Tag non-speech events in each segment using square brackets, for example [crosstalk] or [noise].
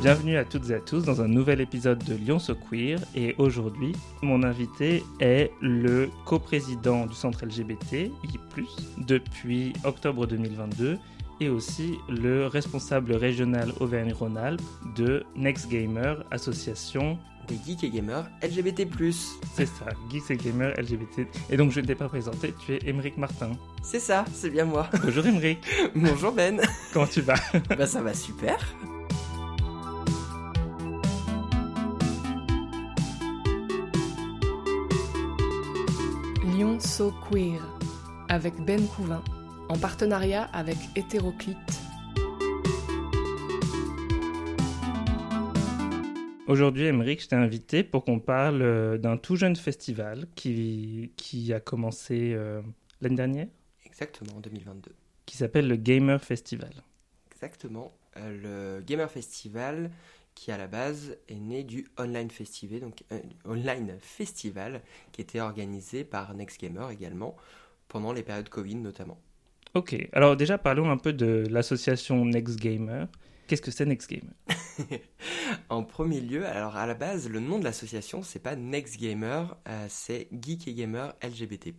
Bienvenue à toutes et à tous dans un nouvel épisode de Lyon So Queer et aujourd'hui mon invité est le coprésident du centre LGBT I+, depuis octobre 2022 et aussi le responsable régional Auvergne-Rhône-Alpes de Next Gamer, association des geeks et gamers LGBT+. C'est ça, geeks et gamers LGBT. Et donc je ne t'ai pas présenté, tu es Émeric Martin. C'est ça, c'est bien moi. Bonjour Émeric. [laughs] Bonjour Ben. Comment tu vas? Bah ça va super. Queer avec Ben Couvin en partenariat avec Hétéroclite. Aujourd'hui, Émeric, je t'ai invité pour qu'on parle euh, d'un tout jeune festival qui, qui a commencé euh, l'année dernière. Exactement, en 2022. Qui s'appelle le Gamer Festival. Exactement. Euh, le Gamer Festival, qui à la base est né du Online Festival, donc Online Festival, qui était organisé par Next Gamer également, pendant les périodes Covid notamment. Ok, alors déjà parlons un peu de l'association Next Gamer. Qu'est-ce que c'est Next Gamer [laughs] En premier lieu, alors à la base, le nom de l'association, c'est pas Next Gamer, euh, c'est Geek et Gamer LGBT+.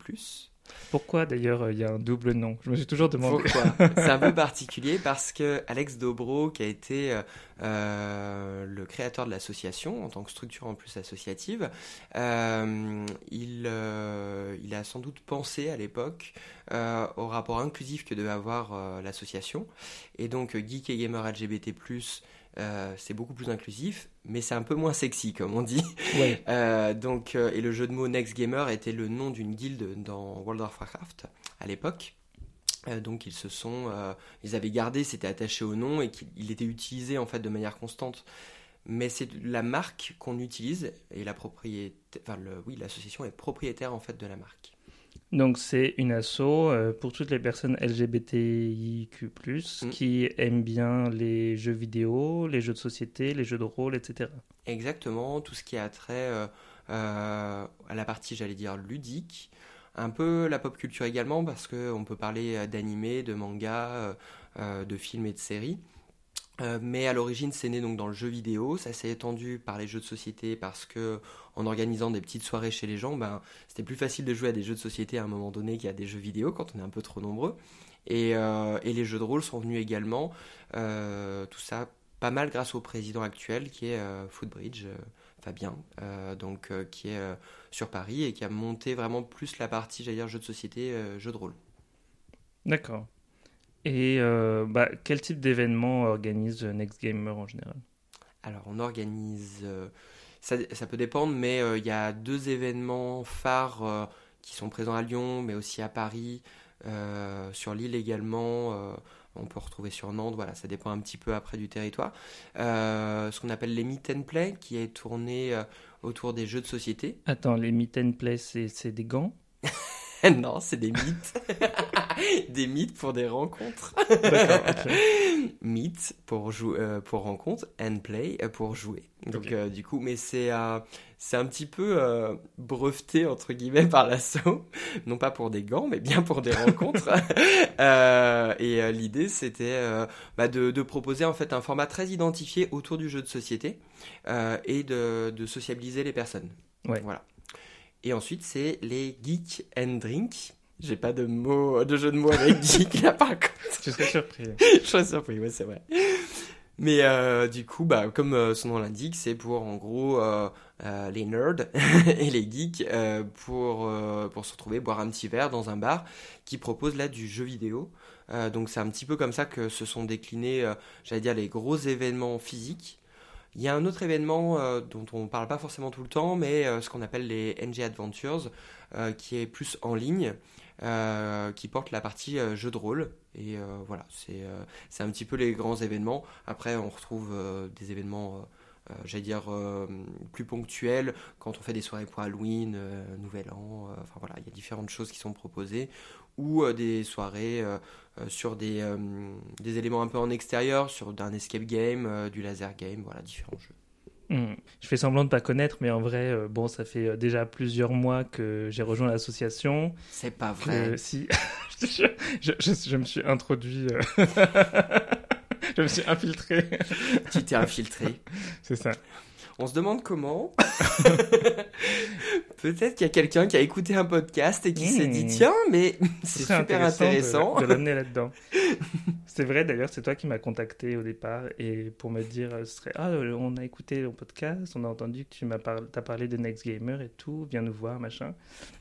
Pourquoi d'ailleurs euh, il y a un double nom? Je me suis toujours demandé. Pourquoi? [laughs] C'est un peu particulier parce que Alex Dobro, qui a été euh, euh, le créateur de l'association en tant que structure en plus associative, il, il a sans doute pensé à l'époque au rapport inclusif que devait avoir l'association. Et donc Geek et Gamer LGBT+, euh, c'est beaucoup plus inclusif, mais c'est un peu moins sexy, comme on dit. [laughs] Euh, donc, euh, et le jeu de mots Next Gamer était le nom d'une guilde dans World of Warcraft à l'époque. donc ils se sont, ils avaient gardé, c'était attaché au nom et qu'il était utilisé en fait de manière constante. Mais c'est la marque qu'on utilise et la propriété, enfin oui, l'association est propriétaire en fait de la marque. Donc c'est une asso euh, pour toutes les personnes LGBTIQ+, mm. qui aiment bien les jeux vidéo, les jeux de société, les jeux de rôle, etc. Exactement, tout ce qui a trait euh, euh, à la partie, j'allais dire, ludique, un peu la pop culture également, parce qu'on peut parler d'animés, de mangas, de films et de séries. Euh, mais à l'origine, c'est né donc dans le jeu vidéo. Ça s'est étendu par les jeux de société parce que, en organisant des petites soirées chez les gens, ben, c'était plus facile de jouer à des jeux de société à un moment donné qu'à des jeux vidéo quand on est un peu trop nombreux. Et, euh, les jeux de rôle sont venus également. Euh, tout ça pas mal grâce au président actuel qui est Footbridge, Fabien, donc qui est sur Paris et qui a monté vraiment plus la partie, j'allais dire, jeux de société, jeux de rôle. D'accord. Et euh, bah, quel type d'événement organise Next Gamer en général? Alors, on organise. Euh, ça, ça, peut dépendre, mais euh, il y a deux événements phares qui sont présents à Lyon, mais aussi à Paris, sur l'île également. on peut retrouver sur Nantes, voilà, ça dépend un petit peu après du territoire. ce qu'on appelle les Meet and Play, qui est tourné autour des jeux de société. Attends, les Meet and Play, c'est des gants? [laughs] [laughs] non, c'est des mythes. [laughs] des mythes pour des rencontres. [laughs] Mythes pour, euh, pour rencontre, and play euh, pour jouer. Donc, euh, du coup, mais c'est c'est un petit peu breveté, entre guillemets, par l'assaut. Non pas pour des gants, mais bien pour des rencontres. et l'idée, c'était bah, de, de, proposer en fait un format très identifié autour du jeu de société et de, de sociabiliser les personnes. Ouais. Voilà. Et ensuite, c'est les Geek and Drink. J'ai pas de mots, de jeu de mots avec [laughs] geek là par contre. Tu serais surpris. [laughs] Je serais surpris, ouais, c'est vrai. Mais euh, du coup, bah, comme euh, son nom l'indique, c'est pour en gros euh, les nerds [laughs] et les geeks pour, pour se retrouver, boire un petit verre dans un bar qui propose là du jeu vidéo. donc c'est un petit peu comme ça que se sont déclinés, j'allais dire, les gros événements physiques. Il y a un autre événement euh, dont on ne parle pas forcément tout le temps, mais euh, ce qu'on appelle les NG Adventures, euh, qui est plus en ligne, qui porte la partie jeu de rôle. Et voilà, c'est un petit peu les grands événements. Après, on retrouve des événements j'allais dire, plus ponctuels quand on fait des soirées pour Halloween, Nouvel An, enfin voilà, il y a différentes choses qui sont proposées, ou des soirées euh, sur des, euh, des éléments un peu en extérieur, sur un escape game, euh, du laser game, voilà, différents jeux. Hmm. Je fais semblant de ne pas connaître, mais en vrai, bon, ça fait déjà plusieurs mois que j'ai rejoint l'association. C'est pas vrai. si, [laughs] je, je, je, me suis introduit. [laughs] je me suis infiltré. tu t'es infiltré. C'est ça. On se demande comment. [laughs] Peut-être qu'il y a quelqu'un qui a écouté un podcast et qui s'est dit Mmh. tiens, mais [laughs] Ce c'est super intéressant. de, de l'amener là-dedans. [laughs] c'est vrai d'ailleurs, c'est toi qui m'as contacté au départ et pour me dire, euh, ce serait ah euh, on a écouté ton podcast, on a entendu que tu m'as par... as parlé de Next Gamer et tout, viens nous voir machin.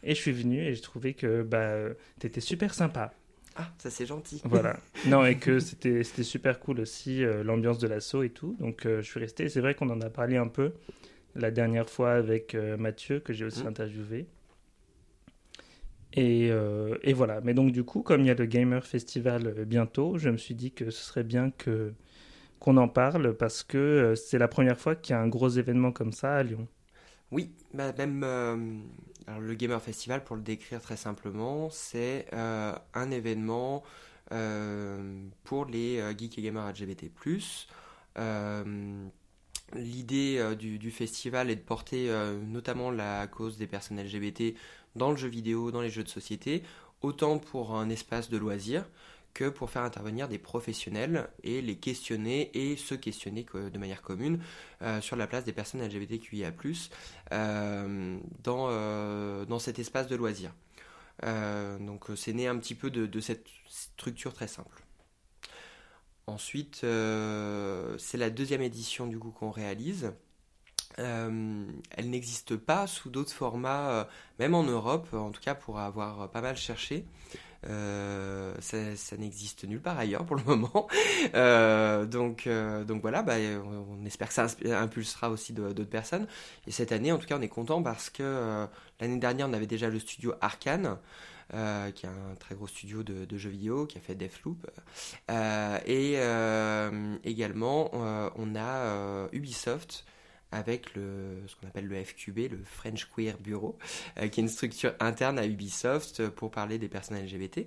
Et je suis venu et j'ai trouvé que bah t'étais super sympa. Ah, ça c'est gentil. Voilà. [laughs] non et que c'était super cool aussi euh, l'ambiance de l'assaut et tout. Donc euh, je suis resté. C'est vrai qu'on en a parlé un peu la dernière fois avec euh, Mathieu que j'ai aussi Mm. interviewé. Et, et voilà. Mais donc du coup, comme il y a le Gamer Festival bientôt, je me suis dit que ce serait bien que qu'on en parle parce que c'est la première fois qu'il y a un gros événement comme ça à Lyon. Oui, bah, même alors le Gamer Festival, pour le décrire très simplement, c'est euh, un événement euh, pour les euh, geeks et gamers LGBT+. L'idée du, festival est de porter notamment la cause des personnes LGBT dans le jeu vidéo, dans les jeux de société, autant pour un espace de loisirs que pour faire intervenir des professionnels et les questionner et se questionner que- de manière commune euh, sur la place des personnes LGBTQIA+, euh, dans, euh, dans cet espace de loisirs. Donc c'est né un petit peu de, cette structure très simple. Ensuite, c'est la deuxième édition du coup qu'on réalise. Elle n'existe pas sous d'autres formats, même en Europe, en tout cas pour avoir pas mal cherché. Euh, ça, n'existe nulle part ailleurs pour le moment. [laughs] Euh, donc, euh, donc voilà, bah, on, espère que ça impulsera aussi d'autres personnes. Et cette année, en tout cas, on est content parce que l'année dernière, on avait déjà le studio Arkane. qui est un très gros studio de, jeux vidéo, qui a fait Deathloop. Et également, on a Ubisoft avec le, ce qu'on appelle le FQB, le French Queer Bureau, euh, qui est une structure interne à Ubisoft pour parler des personnes LGBT,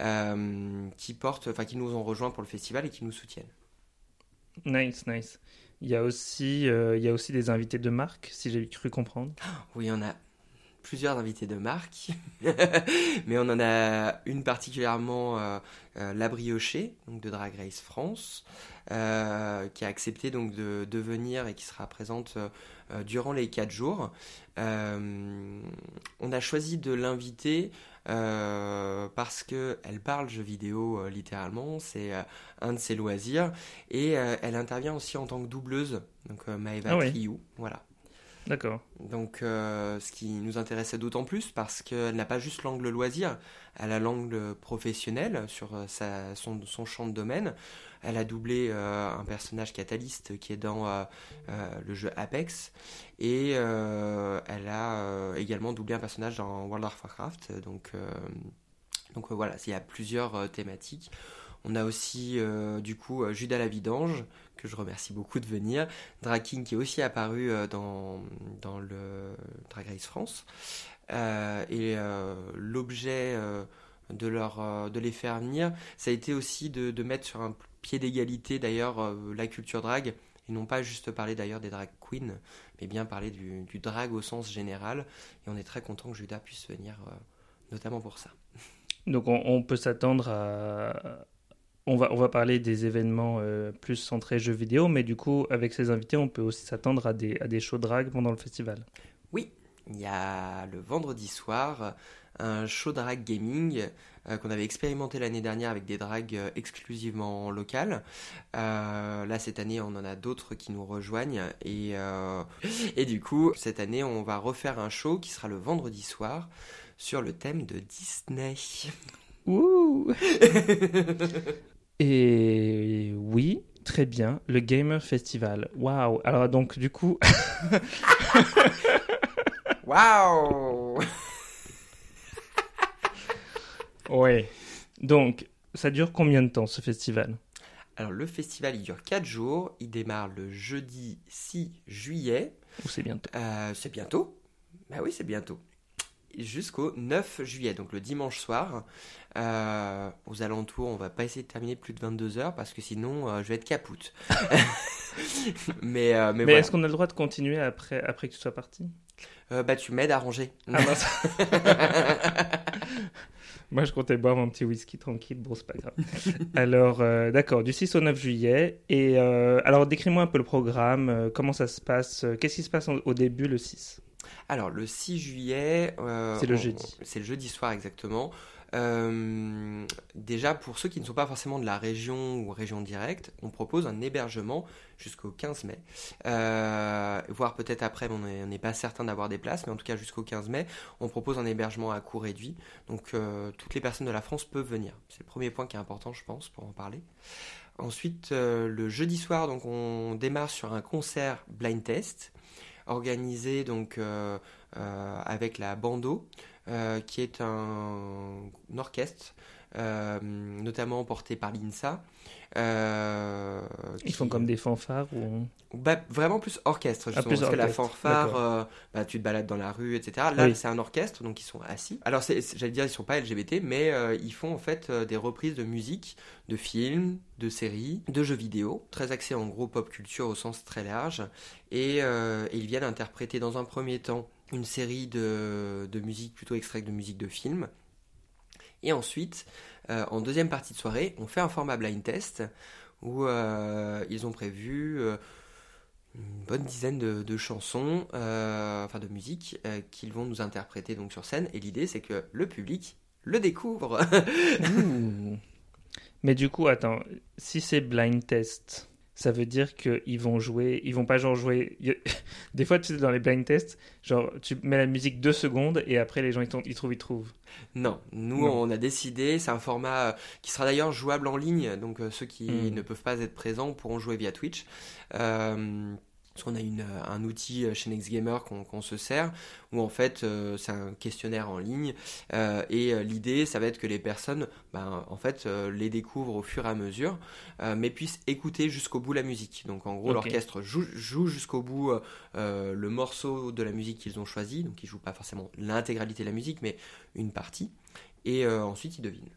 euh, qui portent, enfin qui nous ont rejoints pour le festival et qui nous soutiennent. Nice, nice. Il y a aussi, euh, il y a aussi des invités de marque, si j'ai cru comprendre. Oui, on a plusieurs invités de marque, [laughs] mais on en a une particulièrement, euh, euh, la Briochée, donc de Drag Race France, euh, qui a accepté donc de, de venir et qui sera présente durant les quatre jours. On a choisi de l'inviter euh, parce que elle parle jeux vidéo euh, littéralement, c'est euh, un de ses loisirs, et elle intervient aussi en tant que doubleuse, donc Maëva Ah ouais. Triou, voilà. D'accord. Donc, euh, ce qui nous intéressait d'autant plus parce qu'elle n'a pas juste l'angle loisir, elle a l'angle professionnel sur euh, sa, son, champ de domaine. Elle a doublé euh, un personnage catalyste qui est dans le jeu Apex et elle a également doublé un personnage dans World of Warcraft. Donc, donc voilà, il y a plusieurs thématiques. On a aussi euh, du coup euh, Judas la Vidange, que je remercie beaucoup de venir. Draking qui est aussi apparu euh, dans, dans le Drag Race France. Et l'objet de, de les faire venir, ça a été aussi de, mettre sur un pied d'égalité d'ailleurs la culture drag, et non pas juste parler d'ailleurs des drag queens, mais bien parler du, drag au sens général. Et on est très content que Judas puisse venir, notamment pour ça. Donc on, on peut s'attendre à... On va, on va parler des événements euh, plus centrés jeux vidéo, mais du coup, avec ces invités, on peut aussi s'attendre à des, à des shows drag pendant le festival. Il y a le vendredi soir un show drag gaming euh, qu'on avait expérimenté l'année dernière avec des drags euh, exclusivement locales. Euh, là, cette année, on en a d'autres qui nous rejoignent. Et, et du coup, cette année, on va refaire un show qui sera le vendredi soir sur le thème de Disney. Ouh [laughs] Et oui, très bien, le Gamer Festival. Waouh Alors donc, du coup, [laughs] Waouh [laughs] ouais. Donc, ça dure combien de temps ce festival? Alors, le festival, il dure 4 jours. Il démarre le jeudi 6 juillet. Ou c'est bientôt? Euh, c'est bientôt. Bah oui, c'est bientôt. Jusqu'au 9 juillet, donc le dimanche soir. Euh, aux alentours, on va pas essayer de terminer plus de 22 heures parce que sinon euh, je vais être capoute. [laughs] mais euh, mais, Mais, voilà. est-ce qu'on a le droit de continuer après, après que tu sois parti? Bah tu m'aides à ranger. Ah mince. [laughs] Moi, je comptais boire mon petit whisky tranquille. Bon, c'est pas grave. alors, d'accord, du 6 au 9 juillet. Et alors, décris-moi un peu le programme. comment ça se passe? Qu'est-ce qui se passe au début le 6 Alors, le 6 juillet. euh, C'est le on- jeudi. C'est le jeudi soir, exactement. Euh, déjà, pour ceux qui ne sont pas forcément de la région ou région directe, on propose un hébergement jusqu'au 15 mai. Euh, voire peut-être après, mais on n'est- pas certain d'avoir des places, mais en tout cas jusqu'au 15 mai, on propose un hébergement à coût réduit. Donc, euh, toutes les personnes de la France peuvent venir. C'est le premier point qui est important, je pense, pour en parler. Ensuite, le jeudi soir, donc on démarre sur un concert blind test organisé donc euh, euh, avec la Bando, euh, qui est un, orchestre, notamment porté par l'INSA. Euh, Ils font comme des fanfares ou... bah, vraiment plus orchestre, justement, plus parce que la fanfare, euh, bah, tu te balades dans la rue, etc. Là, Oui. c'est un orchestre, donc ils sont assis. Alors, j'allais dire, ils sont pas LGBT, mais euh, ils font en fait des reprises de musique, de films, de séries, de jeux vidéo, très axés en gros pop culture au sens très large. Et, et ils viennent interpréter dans un premier temps une série de, de musique, plutôt extraits de musique de films. Et ensuite, en deuxième partie de soirée, on fait un format blind test où euh, ils ont prévu euh, une bonne dizaine de, chansons, euh, enfin de musique, euh, qu'ils vont nous interpréter donc sur scène. Et l'idée, c'est que le public le découvre. Ouh. [laughs] Mais du coup, attends, si c'est blind test, ça veut dire qu'ils vont jouer, ils vont pas genre jouer. [laughs] Des fois, tu sais, dans les blind tests, genre tu mets la musique deux secondes et après les gens ils, trouvent, ils trouvent. non, nous Non. on a décidé, c'est un format euh, qui sera d'ailleurs jouable en ligne, donc euh, ceux qui Mm. ne peuvent pas être présents pourront jouer via Twitch. Euh, parce qu'on a une, euh, un outil euh, chez NextGamer qu'on se sert, où en fait euh, c'est un questionnaire en ligne, euh, et l'idée ça va être que les personnes, ben, en fait, euh, les découvrent au fur et à mesure, mais puissent écouter jusqu'au bout la musique. Donc en gros l'orchestre joue, joue jusqu'au bout le morceau de la musique qu'ils ont choisi, donc ils jouent pas forcément l'intégralité de la musique, mais une partie, et ensuite ils devinent.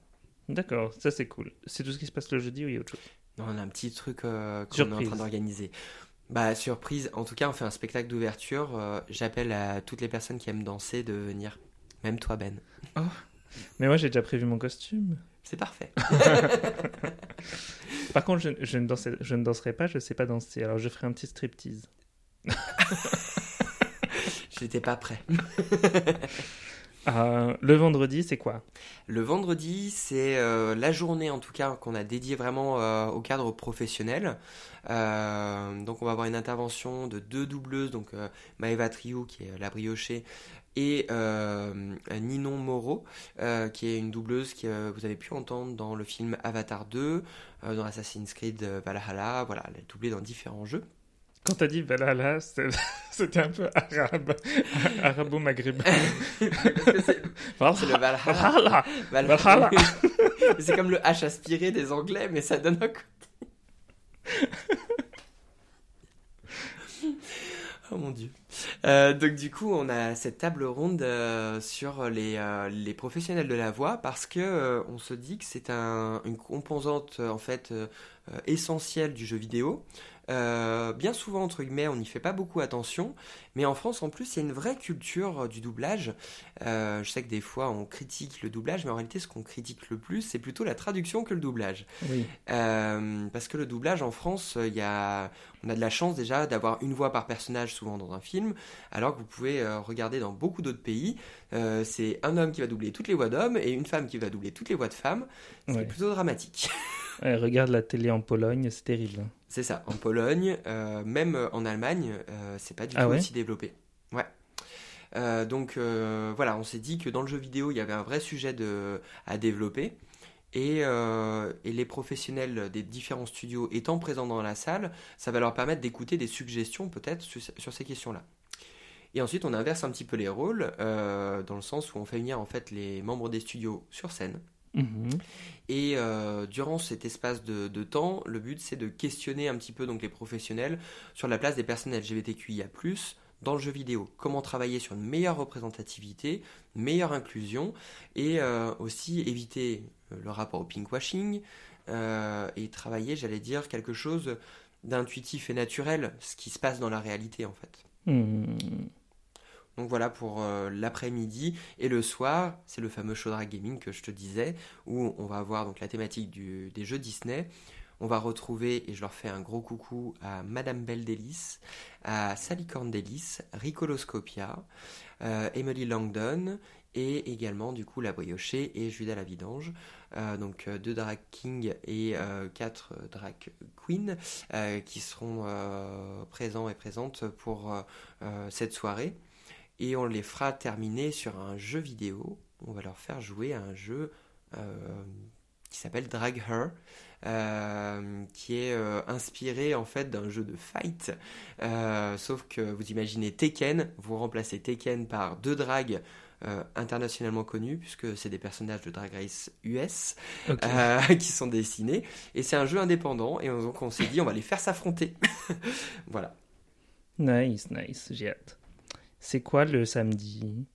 D'accord, ça c'est cool. C'est tout ce qui se passe le jeudi ou il y a autre chose? Non, on a un petit truc qu'on est en train d'organiser. Bah, surprise, en tout cas, on fait un spectacle d'ouverture. euh, J'appelle à toutes les personnes qui aiment danser de venir. Même toi, Ben. Mais moi j'ai déjà prévu mon costume. C'est parfait. [laughs] Par contre, je, je ne danserai, je ne danserai pas, je sais pas danser, alors je ferai un petit striptease. [laughs] J'étais pas prêt. [laughs] Euh, le vendredi, c'est quoi? Le vendredi, c'est euh, la journée en tout cas qu'on a dédiée vraiment euh, au cadre professionnel. Euh, donc on va avoir une intervention de deux doubleuses, donc Maëva Triou qui est la briochée et Ninon Moreau qui est une doubleuse que vous avez pu entendre dans le film Avatar 2, euh, dans Assassin's Creed Valhalla, voilà, elle est doublée dans différents jeux. Quand t'as dit Valhalla, c'est- [laughs] c'était un peu arabe, [laughs] arabo-maghrébin. [laughs] C'est le Valhalla. Valhalla c'est comme le H aspiré des Anglais, mais ça donne un côté. oh mon dieu. Euh, donc du coup, on a cette table ronde euh, sur les, euh, les professionnels de la voix parce que on se dit que c'est un, une composante en fait essentielle du jeu vidéo. Euh, bien souvent, entre guillemets, on n'y fait pas beaucoup attention, mais en France, en plus, il y a une vraie culture euh, du doublage. Euh, je sais que des fois, on critique le doublage, mais en réalité, ce qu'on critique le plus, c'est plutôt la traduction que le doublage. Oui. Euh, parce que le doublage en France, il y a, on a de la chance déjà d'avoir une voix par personnage souvent dans un film, alors que vous pouvez regarder dans beaucoup d'autres pays, euh, c'est un homme qui va doubler toutes les voix d'hommes et une femme qui va doubler toutes les voix de femmes. C'est Ouais. plutôt dramatique. [laughs] Ouais, regarde la télé en Pologne, c'est terrible. C'est ça. En Pologne, même en Allemagne, c'est pas du Ah tout ouais? aussi développé. Ouais. Euh, donc euh, voilà, on s'est dit que dans le jeu vidéo, il y avait un vrai sujet de, à développer. Et, euh, et les professionnels des différents studios étant présents dans la salle, ça va leur permettre d'écouter des suggestions peut-être sur, sur ces questions-là. Et ensuite, on inverse un petit peu les rôles, euh, dans le sens où on fait venir en fait les membres des studios sur scène. Mhm. Et euh, durant cet espace de, de temps, le but c'est de questionner un petit peu donc les professionnels sur la place des personnes LGBTQIA+ dans le jeu vidéo. Comment travailler sur une meilleure représentativité, une meilleure inclusion et euh, aussi éviter euh, le rapport au pinkwashing euh, et travailler, j'allais dire, quelque chose d'intuitif et naturel, ce qui se passe dans la réalité en fait. Mhm. Donc voilà pour euh, l'après-midi et le soir, c'est le fameux show drag gaming que je te disais, où on va avoir donc la thématique des jeux Disney. On va retrouver, et je leur fais un gros coucou à Madame Belle Délice, à Sally Corn Délice, Ricoloscopia, euh, Emily Langdon et également du coup la briochée et Judas la vidange. Euh, donc euh, deux drag kings et quatre drag queens qui seront présents et présentes pour cette soirée. Et on les fera terminer sur un jeu vidéo. On va leur faire jouer à un jeu qui s'appelle Drag Her. Qui est inspiré en fait d'un jeu de fight. sauf que vous imaginez Tekken, vous remplacez Tekken par deux drags euh, internationalement connus, puisque c'est des personnages de Drag Race US euh, [laughs] qui sont dessinés. Et c'est un jeu indépendant, et donc on s'est dit, on va les faire s'affronter. [laughs] voilà. Nice, nice, j'ai hâte. C'est quoi le samedi?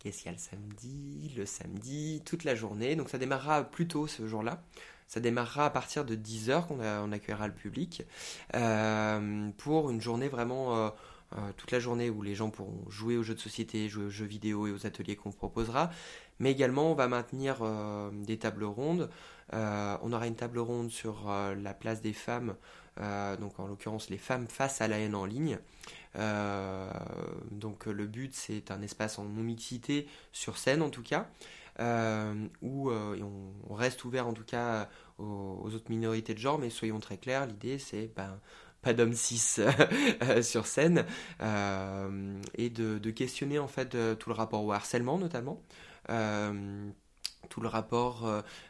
Qu'est-ce qu'il y a le samedi? Le samedi, toute la journée. Donc ça démarrera plus tôt ce jour-là. Ça démarrera à partir de 10h qu'on on accueillera le public euh, pour une journée vraiment euh, toute la journée où les gens pourront jouer aux jeux de société, jouer aux jeux vidéo et aux ateliers qu'on proposera. Mais également, on va maintenir euh, des tables rondes. Euh, on aura une table ronde sur la place des femmes, donc en l'occurrence les femmes face à la haine en ligne. donc le but, c'est un espace en non-mixité sur scène en tout cas. Où on, reste ouvert en tout cas aux, autres minorités de genre, mais soyons très clairs, l'idée c'est ben, pas d'homme 6 [laughs] euh, sur scène, euh, et de, questionner en fait euh, tout le rapport au harcèlement notamment. tout le rapport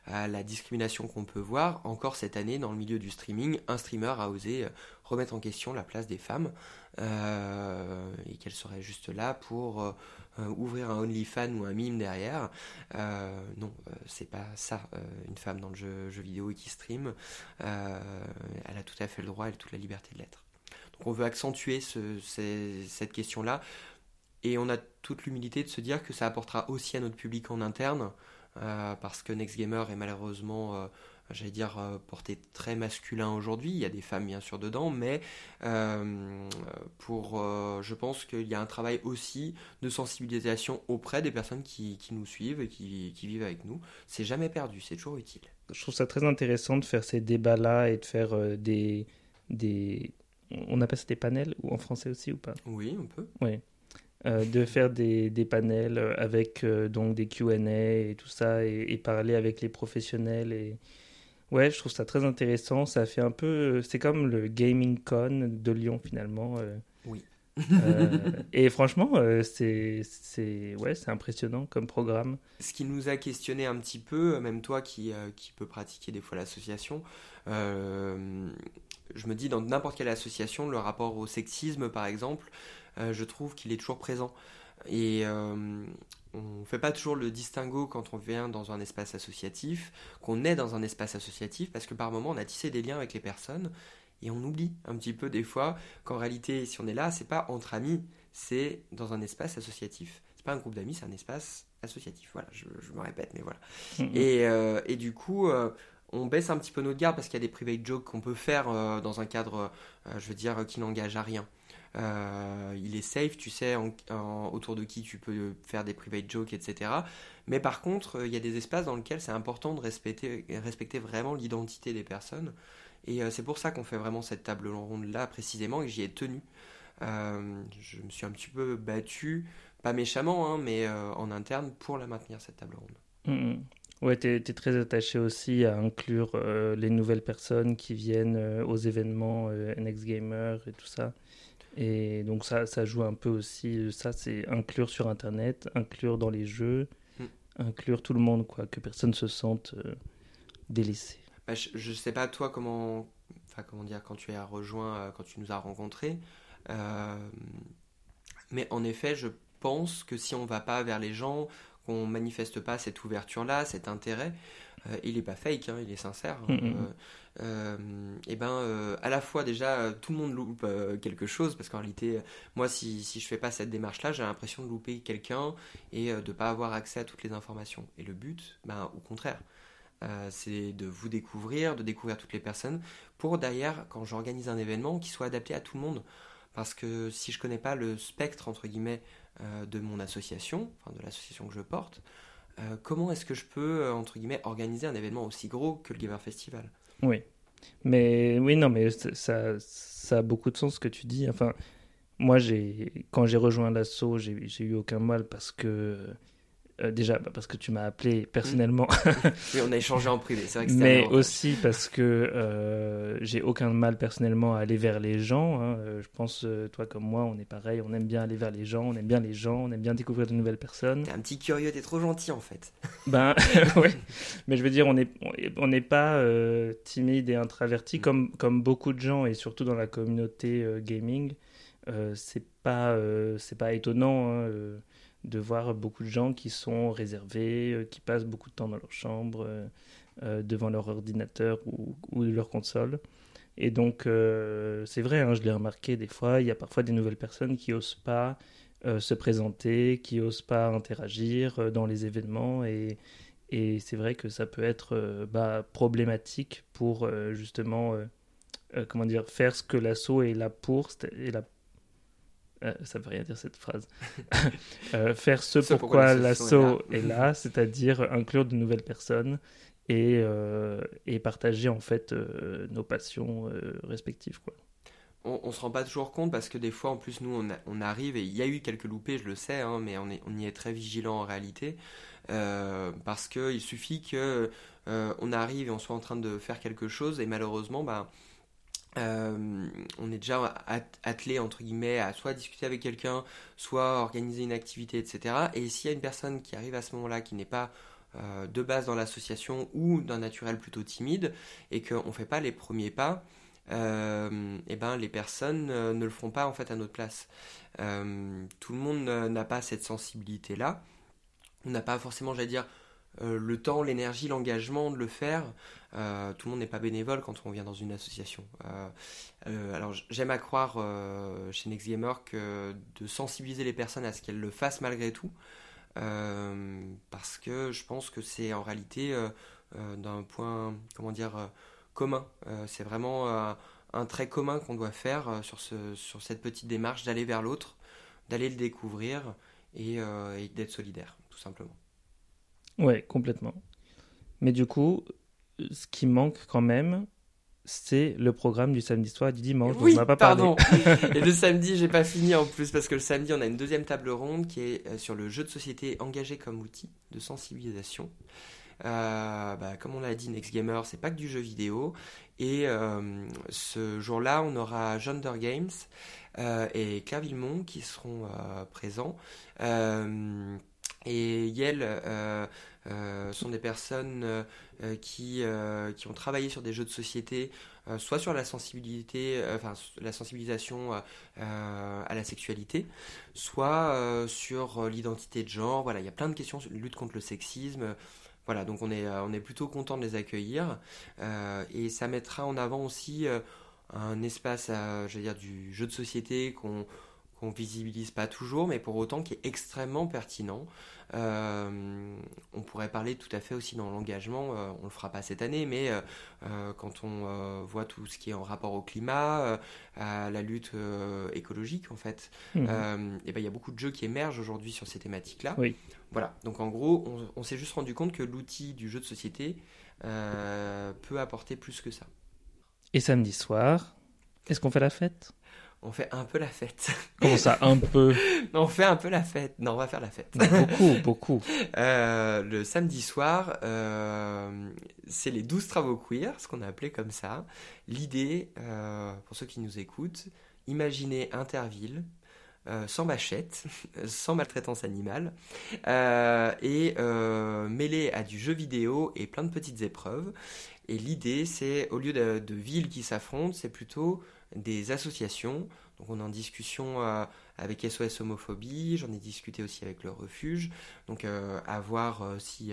à la discrimination qu'on peut voir. Encore cette année, dans le milieu du streaming, un streamer a osé remettre en question la place des femmes et qu'elle serait juste là pour euh, ouvrir un OnlyFans ou un mime derrière. Euh, non, euh, c'est pas ça, une femme dans le jeu, vidéo et qui stream. elle a tout à fait le droit et toute la liberté de l'être. Donc on veut accentuer cette question-là. Et on a toute l'humilité de se dire que ça apportera aussi à notre public en interne, parce que Next Gamer est malheureusement j'allais dire, euh, porté très masculin aujourd'hui. Il y a des femmes bien sûr dedans, mais euh, pour, euh, je pense qu'il y a un travail aussi de sensibilisation auprès des personnes qui, qui nous suivent et qui, qui vivent avec nous. C'est jamais perdu, c'est toujours utile. Je trouve ça très intéressant de faire ces débats-là et de faire des, des... On appelle ça des panels, ou en français aussi ou pas? Oui, on peut. Oui. de faire des, des, panels avec donc des Q&A et tout ça et, et, parler avec les professionnels et, Ouais, je trouve ça très intéressant. Ça fait un peu. C'est comme le Gaming Con de Lyon, finalement. Euh. Oui. Euh, et [laughs] franchement, euh, c'est ouais, impressionnant comme programme. Ce qui nous a questionné un petit peu, même toi qui, qui peux pratiquer des fois l'association, je me dis dans n'importe quelle association, le rapport au sexisme par exemple, je trouve qu'il est toujours présent. Et on ne fait pas toujours le distinguo quand on vient dans un espace associatif, qu'on est dans un espace associatif, parce que par moment on a tissé des liens avec les personnes et on oublie un petit peu des fois qu'en réalité, si on est là, c'est pas entre amis, c'est dans un espace associatif. C'est pas un groupe d'amis, c'est un espace associatif. Voilà, je, me répète, mais voilà. Et, euh, et, du coup, euh, on baisse un petit peu notre garde parce qu'il y a des private jokes qu'on peut faire euh, dans un cadre, je veux dire, qui n'engage à rien. Euh, il est safe, tu sais autour de qui tu peux faire des private jokes, etc. Mais par contre, euh, il y a des espaces dans lesquels c'est important de respecter, respecter vraiment l'identité des personnes. Et euh, c'est pour ça qu'on fait vraiment cette table ronde là précisément et j'y ai tenu. je me suis un petit peu battu, pas méchamment, hein, mais en interne pour la maintenir cette table ronde. Mm, mm. Ouais, tu es, très attaché aussi à inclure les nouvelles personnes qui viennent aux événements NX Gamer et tout ça. Et donc ça, ça joue un peu aussi, ça c'est inclure sur Internet, inclure dans les jeux, hmm. inclure tout le monde, quoi, que personne se sente euh, délaissé. Bah, je ne sais pas toi comment, enfin comment dire, quand tu as rejoint, euh, quand tu nous as rencontrés, euh, mais en effet, je pense que si on va pas vers les gens, qu'on manifeste pas cette ouverture-là, cet intérêt, il est pas fake, hein, il est sincère. Hein, hmm, hmm, euh, et ben euh, à la fois déjà tout le monde loupe euh, quelque chose parce qu'en réalité moi si, si je fais pas cette démarche là j'ai l'impression de louper quelqu'un et de pas avoir accès à toutes les informations. Et le but ben au contraire. C'est de vous découvrir de découvrir toutes les personnes pour d'ailleurs quand j'organise un événement qui soit adapté à tout le monde. Parce que si je connais pas le spectre entre guillemets de mon association, enfin de l'association que je porte, comment est-ce que je peux entre guillemets organiser un événement aussi gros que le Gamer Festival? Oui, mais oui non mais ça, ça a beaucoup de sens ce que tu dis. Enfin, moi j'ai quand j'ai rejoint l'assaut, j'ai eu aucun mal parce que euh, déjà bah, parce que tu m'as appelé personnellement. [laughs] oui, on a échangé en privé, c'est vrai que Mais aussi parce que euh, j'ai aucun mal personnellement à aller vers les gens. Hein. Euh, je pense, toi comme moi, on est pareil, on aime bien aller vers les gens, on aime bien les gens, on aime bien découvrir de nouvelles personnes. T'es un petit curieux, t'es trop gentil en fait. [laughs] Ben [laughs] oui, mais je veux dire, on n'est on pas timide et introverti comme, comme beaucoup de gens et surtout dans la communauté gaming. c'est pas, c'est pas étonnant. Hein, de voir beaucoup de gens qui sont réservés, euh, qui passent beaucoup de temps dans leur chambre, euh, euh, devant leur ordinateur ou, leur console. Et donc, c'est vrai, hein, je l'ai remarqué des fois, il y a parfois des nouvelles personnes qui n'osent pas se présenter, qui n'osent pas interagir dans les événements. Et, c'est vrai que ça peut être bah, problématique pour justement comment dire, faire ce que l'assaut est là pour, euh, ça veut rien dire cette phrase, [laughs] euh, faire ce, pourquoi, l'assaut est là, c'est-à-dire inclure de nouvelles personnes et, euh, et partager en fait nos passions respectives. Quoi. On, on se rend pas toujours compte parce que des fois en plus nous on, on arrive et il y a eu quelques loupés, je le sais, hein, mais on, est, on y est très vigilant en réalité parce qu'il suffit que on arrive et on soit en train de faire quelque chose et malheureusement bah, euh, on est déjà attelé entre guillemets à soit discuter avec quelqu'un, soit organiser une activité, etc. Et s'il y a une personne qui arrive à ce moment-là qui n'est pas euh, de base dans l'association ou d'un naturel plutôt timide et qu'on ne fait pas les premiers pas, euh, et ben les personnes ne le feront pas en fait à notre place. tout le monde n'a pas cette sensibilité là. On n'a pas forcément, j'allais dire, le temps, l'énergie, l'engagement de le faire. Euh, tout le monde n'est pas bénévole quand on vient dans une association. Euh, euh, alors j'aime à croire chez Next Gamer que de sensibiliser les personnes à ce qu'elles le fassent malgré tout, parce que je pense que c'est en réalité d'un point, comment dire, commun. c'est vraiment un trait commun qu'on doit faire sur, ce, sur cette petite démarche d'aller vers l'autre, d'aller le découvrir et d'être solidaire, tout simplement. Ouais, complètement. Mais du coup, ce qui manque quand même, c'est le programme du samedi soir et du dimanche. Oui, pas pardon. [laughs] et le samedi, j'ai pas fini en plus parce que le samedi, on a une deuxième table ronde qui est euh, sur le jeu de société engagé comme outil de sensibilisation. Euh, bah, comme on l'a dit, Next Gamer, c'est pas que du jeu vidéo. Et euh, ce jour-là, on aura Gender Games et Claire Villemont qui seront présents. Et Yel sont des personnes euh, qui, euh, qui ont travaillé sur des jeux de société, euh, soit sur la sensibilité, enfin la sensibilisation à la sexualité, soit sur l'identité de genre. Voilà, il y a plein de questions, lutte contre le sexisme. Voilà, donc on est, on est plutôt content de les accueillir et ça mettra en avant aussi un espace, je veux dire, du jeu de société qu'on qu'on visibilise pas toujours, mais pour autant qui est extrêmement pertinent. Euh, on pourrait parler tout à fait aussi dans l'engagement, euh, on le fera pas cette année, mais euh, quand on voit tout ce qui est en rapport au climat, à la lutte écologique en fait, mhm. et ben il y a beaucoup de jeux qui émergent aujourd'hui sur ces thématiques-là. Oui. Voilà, donc en gros, on, on s'est juste rendu compte que l'outil du jeu de société peut apporter plus que ça. Et samedi soir, est-ce qu'on fait la fête? On fait un peu la fête. [laughs] Comment ça, un peu On fait un peu la fête. Non, on va faire la fête. Beaucoup, [laughs] beaucoup. Euh, le samedi soir, euh, c'est les 12 travaux queer, ce qu'on a appelé comme ça. L'idée, euh, pour ceux qui nous écoutent, imaginez Interville, sans machette, [laughs] sans maltraitance animale, et mêlé à du jeu vidéo et plein de petites épreuves. Et l'idée, c'est, au lieu de, de villes qui s'affrontent, c'est plutôt des associations. Donc on est en discussion euh, avec SOS Homophobie, j'en ai discuté aussi avec le refuge, donc euh, à voir euh, si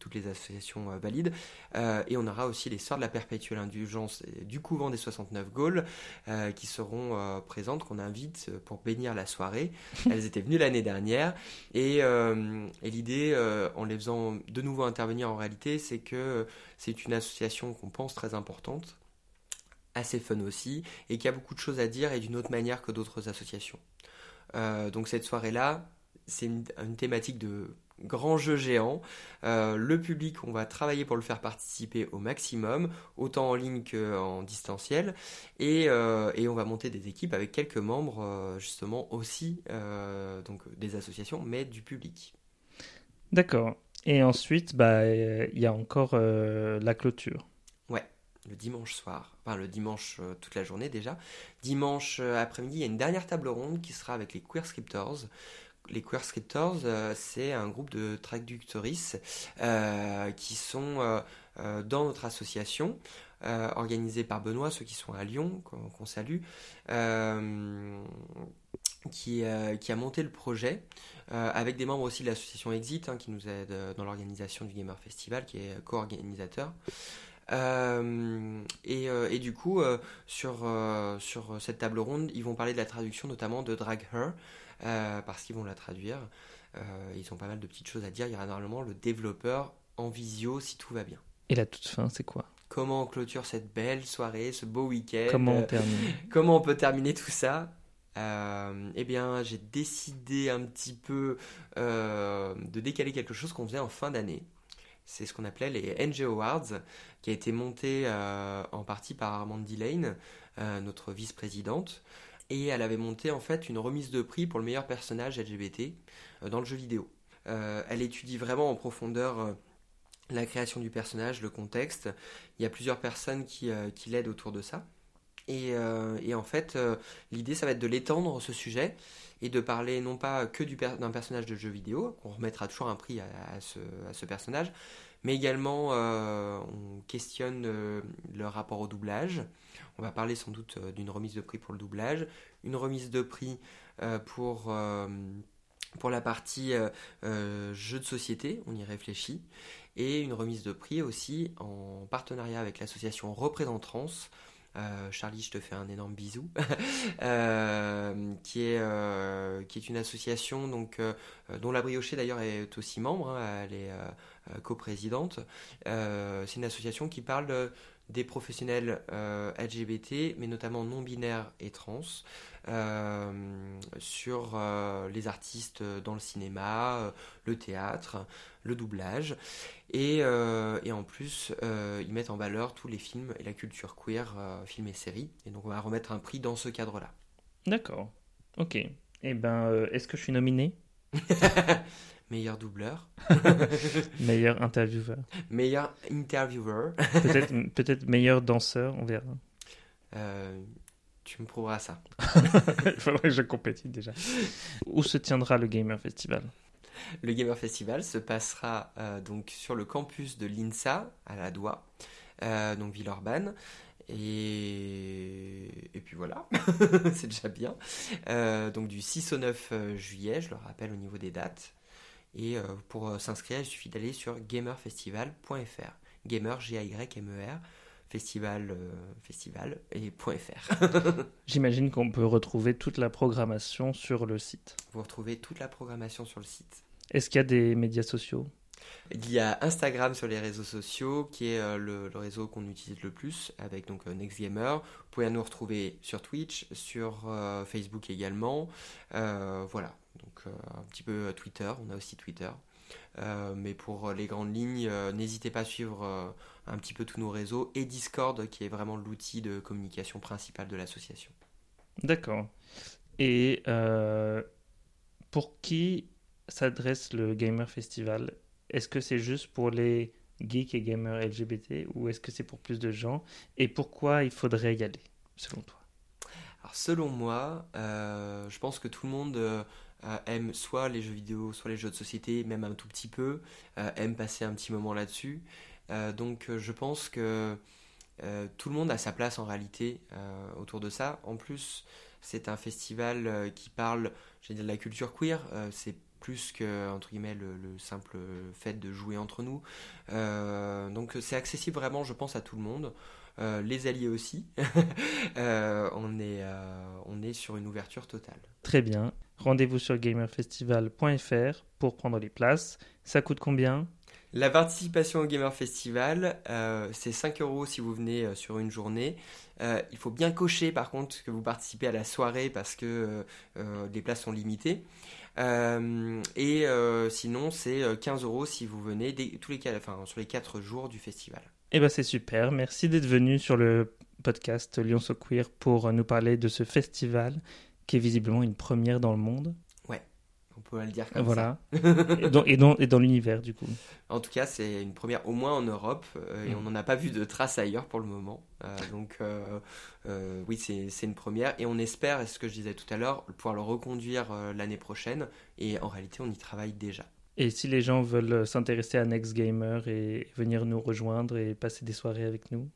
toutes les associations valident. et on aura aussi les Sœurs de la Perpétuelle Indulgence du couvent des 69 Gaules qui seront présentes, qu'on invite pour bénir la soirée. [laughs] Elles étaient venues l'année dernière et, et l'idée, en les faisant de nouveau intervenir en réalité, c'est que c'est une association qu'on pense très importante assez fun aussi, et qui a beaucoup de choses à dire et d'une autre manière que d'autres associations. Euh, donc cette soirée-là, c'est une, thématique de grand jeu géant. Euh, le public, on va travailler pour le faire participer au maximum, autant en ligne qu'en distanciel. Et, euh, et, on va monter des équipes avec quelques membres, justement, aussi, donc des associations, mais du public. D'accord. Et ensuite, bah, il y a encore la clôture le dimanche soir, enfin le dimanche euh, toute la journée déjà. Dimanche euh, après-midi, il y a une dernière table ronde qui sera avec les Queer Scriptors. Les Queer Scriptors, euh, c'est un groupe de traductrices qui sont dans notre association, organisée par Benoît, ceux qui sont à Lyon, qu'on salue, qui, a monté le projet, avec des membres aussi de l'association Exit, hein, qui nous aide dans l'organisation du Gamer Festival, qui est co-organisateur. Euh, euh, et, du coup, euh, sur, sur cette table ronde, ils vont parler de la traduction notamment de Drag Her, parce qu'ils vont la traduire. ils ont pas mal de petites choses à dire. Il y aura normalement le développeur en visio si tout va bien. Et la toute fin, c'est quoi? Comment on clôture cette belle soirée, ce beau week-end? Comment on termine? [laughs] Comment on peut terminer tout ça? Eh bien, j'ai décidé un petit peu de décaler quelque chose qu'on faisait en fin d'année. C'est ce qu'on appelait les NG Awards, qui a été monté euh, en partie par Armand Lane, euh, notre vice-présidente. Et elle avait monté en fait une remise de prix pour le meilleur personnage LGBT euh, dans le jeu vidéo. elle étudie vraiment en profondeur la création du personnage, le contexte. Il y a plusieurs personnes qui, qui l'aident autour de ça. Et, et en fait, l'idée, ça va être de l'étendre, ce sujet, et de parler non pas que d'un personnage de jeu vidéo, on remettra toujours un prix à, ce, à ce, personnage, mais également euh, on questionne euh, le rapport au doublage. On va parler sans doute euh, d'une remise de prix pour le doublage, une remise de prix pour, pour la partie jeu de société, on y réfléchit, et une remise de prix aussi en partenariat avec l'association Représentrance euh, Charlie, je te fais un énorme bisou, [laughs] euh, qui, est, euh, qui est une association donc, dont la Briochée d'ailleurs est aussi membre, hein, elle est coprésidente. c'est une association qui parle des professionnels LGBT, mais notamment non binaires et trans, sur les artistes dans le cinéma, le théâtre, le doublage. Et, euh, et en plus, euh, ils mettent en valeur tous les films et la culture queer, euh, films et séries. Et donc, on va remettre un prix dans ce cadre-là. D'accord. Ok. et eh ben, est-ce que je suis nominé? [laughs] Meilleur doubleur. [laughs] meilleur intervieweur. Meilleur intervieweur. peut-être, [laughs] peut-être meilleur danseur, on verra. tu me prouveras ça. [laughs] Il faudrait que je compétisse déjà. Où se tiendra le Gamer Festival? Le Gamer Festival se passera euh, donc sur le campus de l'INSA à la Doua, euh, donc Villeurbanne. Et... et puis voilà, c'est déjà bien. Euh, donc du 6 au 9 juillet, je le rappelle au niveau des dates. Et pour s'inscrire, il suffit d'aller sur gamerfestival.fr. Gamer, G-A-Y-M-E-R festival, festival et .fr. [laughs] J'imagine qu'on peut retrouver toute la programmation sur le site. Vous retrouvez toute la programmation sur le site. Est-ce qu'il y a des médias sociaux? Il y a Instagram sur les réseaux sociaux, qui est euh, le, réseau qu'on utilise le plus, avec donc euh, NextGamer. Vous pouvez nous retrouver sur Twitch, sur euh, Facebook également. voilà, donc un petit peu Twitter, on a aussi Twitter. mais pour les grandes lignes, n'hésitez pas à suivre un petit peu tous nos réseaux et Discord, qui est vraiment l'outil de communication principal de l'association. D'accord. Et pour qui s'adresse le Gamer Festival? Est-ce que c'est juste pour les geeks et gamers LGBT ou est-ce que c'est pour plus de gens? Et pourquoi il faudrait y aller, selon toi? Alors, selon moi, euh, je pense que tout le monde euh, aime soit les jeux vidéo, soit les jeux de société, même un tout petit peu, euh, aime passer un petit moment là-dessus. donc, je pense que tout le monde a sa place en réalité autour de ça. En plus, c'est un festival qui parle, de la culture queer. c'est plus que entre guillemets le, simple fait de jouer entre nous. Euh, donc c'est accessible vraiment, je pense, à tout le monde. Euh, les alliés aussi. [laughs] Euh, on, est, on est sur une ouverture totale. Très bien. Rendez-vous sur gamerfestival.fr pour prendre les places. Ça coûte combien? La participation au Gamer Festival, euh, c'est 5 euros si vous venez euh, sur une journée. Euh, il faut bien cocher par contre que vous participez à la soirée parce que les places sont limitées. et sinon, c'est 15 euros si vous venez tous les, enfin, sur les 4 jours du festival. Eh ben c'est super. Merci d'être venu sur le podcast Lyon So Queer pour nous parler de ce festival qui est visiblement une première dans le monde. Ouais, on peut le dire comme voilà. ça. et dans, et dans, et dans l'univers du coup. En tout cas, c'est une première au moins en Europe euh, et mm. on n'en a pas vu de traces ailleurs pour le moment. Euh, donc euh, oui, c'est une première et on espère, ce que je disais tout à l'heure, pouvoir le reconduire l'année prochaine et en réalité, on y travaille déjà. Et si les gens veulent s'intéresser à Next Gamer et venir nous rejoindre et passer des soirées avec nous?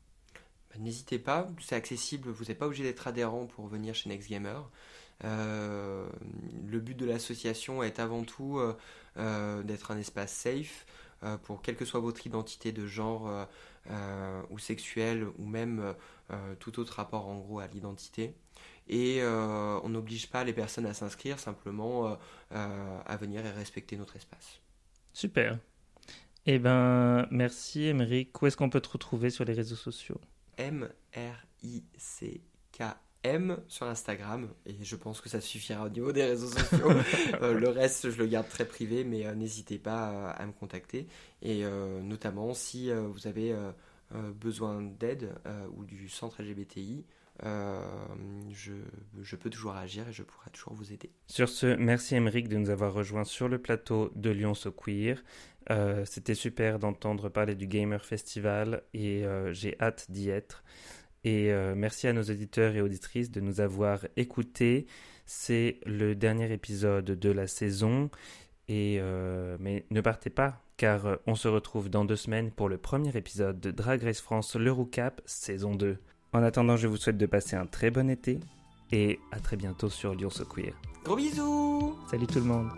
Bah, N'hésitez pas, c'est accessible, vous n'êtes pas obligé d'être adhérent pour venir chez Next Gamer. Euh, le but de l'association est avant tout euh, euh, d'être un espace safe pour quelle que soit votre identité de genre ou sexuelle ou même tout autre rapport en gros à l'identité. Et on n'oblige pas les personnes à s'inscrire, simplement à venir et respecter notre espace. Super. Eh ben, merci Émeric. Où est-ce qu'on peut te retrouver sur les réseaux sociaux? M-R-I-C-K M sur Instagram et je pense que ça suffira au niveau des réseaux sociaux. [laughs] Euh, le reste, je le garde très privé, mais euh, n'hésitez pas euh, à me contacter et notamment si vous avez besoin d'aide ou du centre LGBTI. Je, je, peux toujours agir et je pourrai toujours vous aider. Sur ce, merci Emeric de nous avoir rejoints sur le plateau de Lyon So Queer. C'était super d'entendre parler du Gamer Festival et j'ai hâte d'y être. Et euh, merci à nos auditeurs et auditrices de nous avoir écoutés. C'est le dernier épisode de la saison. Et euh, mais ne partez pas, car euh, on se retrouve dans deux semaines pour le premier épisode de Drag Race France Le Roucap saison 2. En attendant, je vous souhaite de passer un très bon été et à très bientôt sur Lyon So Queer. Gros bisous Salut tout le monde